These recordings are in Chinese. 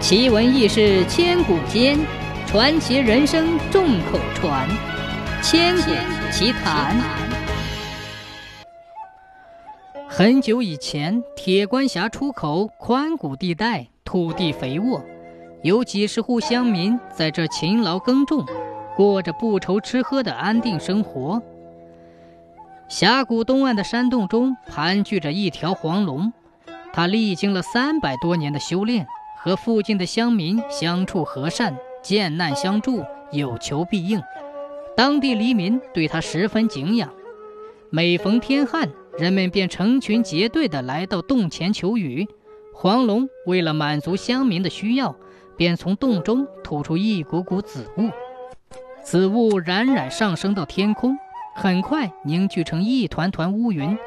奇闻异事千古间，传奇人生众口传。千古奇谈。很久以前，铁关峡出口宽谷地带，土地肥沃，有几十户乡民在这勤劳耕种，过着不愁吃喝的安定生活。峡谷东岸的山洞中盘踞着一条黄龙，它历经了三百多年的修炼，和附近的乡民相处和善，见难相助，有求必应。当地黎民对他十分敬仰。每逢天旱，人们便成群结队地来到洞前求雨。黄龙为了满足乡民的需要，便从洞中吐出一股股紫雾，紫雾冉冉上升到天空。很快凝聚成一团团乌云，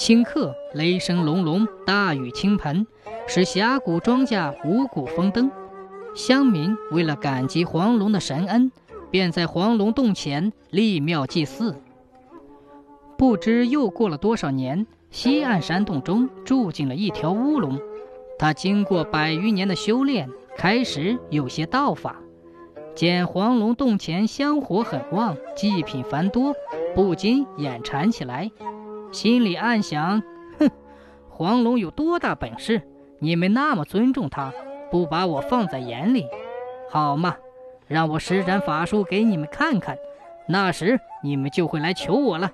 顷刻雷声隆隆，大雨倾盆，使峡谷庄稼五谷丰登。乡民为了感激黄龙的神恩，便在黄龙洞前立庙祭祀。不知又过了多少年，西岸山洞中住进了一条乌龙，它经过百余年的修炼，开始有些道法。见黄龙洞前香火很旺，祭品繁多，不禁眼馋起来，心里暗想：哼，黄龙有多大本事？你们那么尊重他，不把我放在眼里，好嘛，让我施展法术给你们看看，那时你们就会来求我了。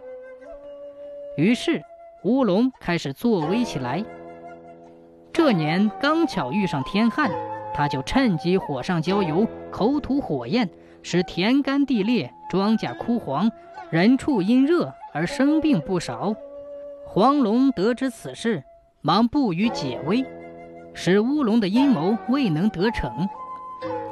于是乌龙开始作威起来。这年刚巧遇上天旱。他就趁机火上浇油，口吐火焰，使田干地裂，庄稼枯黄，人畜因热而生病不少。黄龙得知此事，忙不予解围，使乌龙的阴谋未能得逞。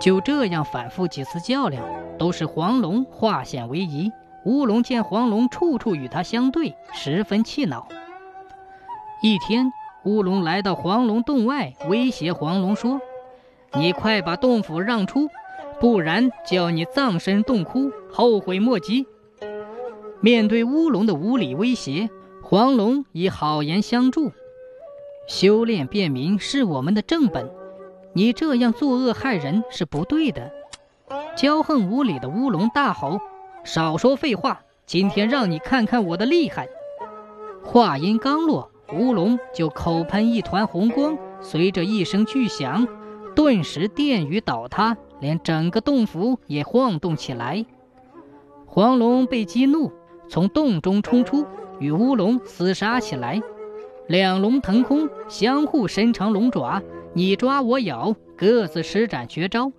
就这样反复几次较量，都是黄龙化险为夷。乌龙见黄龙处处与他相对，十分气恼。一天，乌龙来到黄龙洞外，威胁黄龙说。你快把洞府让出，不然叫你葬身洞窟，后悔莫及。面对乌龙的无理威胁，黄龙以好言相助。修炼便民是我们的正本，你这样作恶害人是不对的。骄横无礼的乌龙大吼：“少说废话！今天让你看看我的厉害！”话音刚落，乌龙就口喷一团红光，随着一声巨响。顿时殿宇倒塌，连整个洞府也晃动起来。黄龙被激怒，从洞中冲出，与乌龙厮杀起来。两龙腾空，相互伸长龙爪，你抓我咬，各自施展绝招。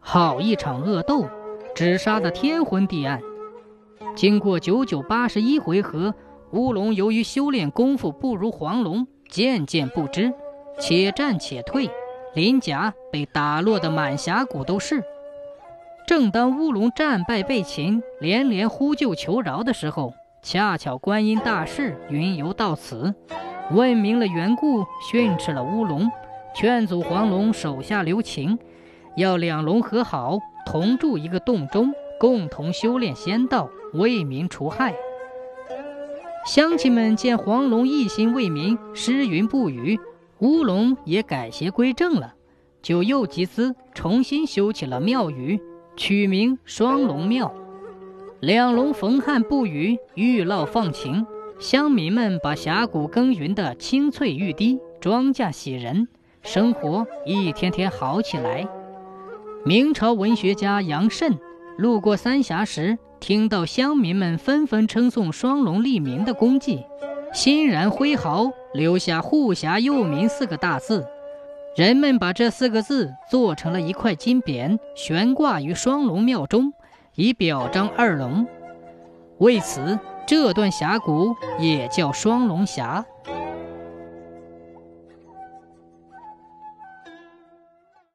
好一场恶斗，只杀得天昏地暗。经过九九八十一回合，乌龙由于修炼功夫不如黄龙，渐渐不支，且战且退。鳞甲被打落得满峡谷都是。正当乌龙战败被擒，连连呼救求饶的时候，恰巧观音大士云游到此，问明了缘故，训斥了乌龙，劝阻黄龙手下留情，要两龙和好，同住一个洞中，共同修炼仙道，为民除害。乡亲们见黄龙一心为民，施云不语。乌龙也改邪归正了，就又集资重新修起了庙宇，取名双龙庙。两龙逢旱不雨，遇涝放晴，乡民们把峡谷耕耘的青翠欲滴，庄稼喜人，生活一天天好起来。明朝文学家杨慎路过三峡时，听到乡民们纷纷称颂双龙立民的功绩。欣然挥毫，留下“护峡佑民”四个大字。人们把这四个字做成了一块金匾，悬挂于双龙庙中，以表彰二龙。为此，这段峡谷也叫双龙峡。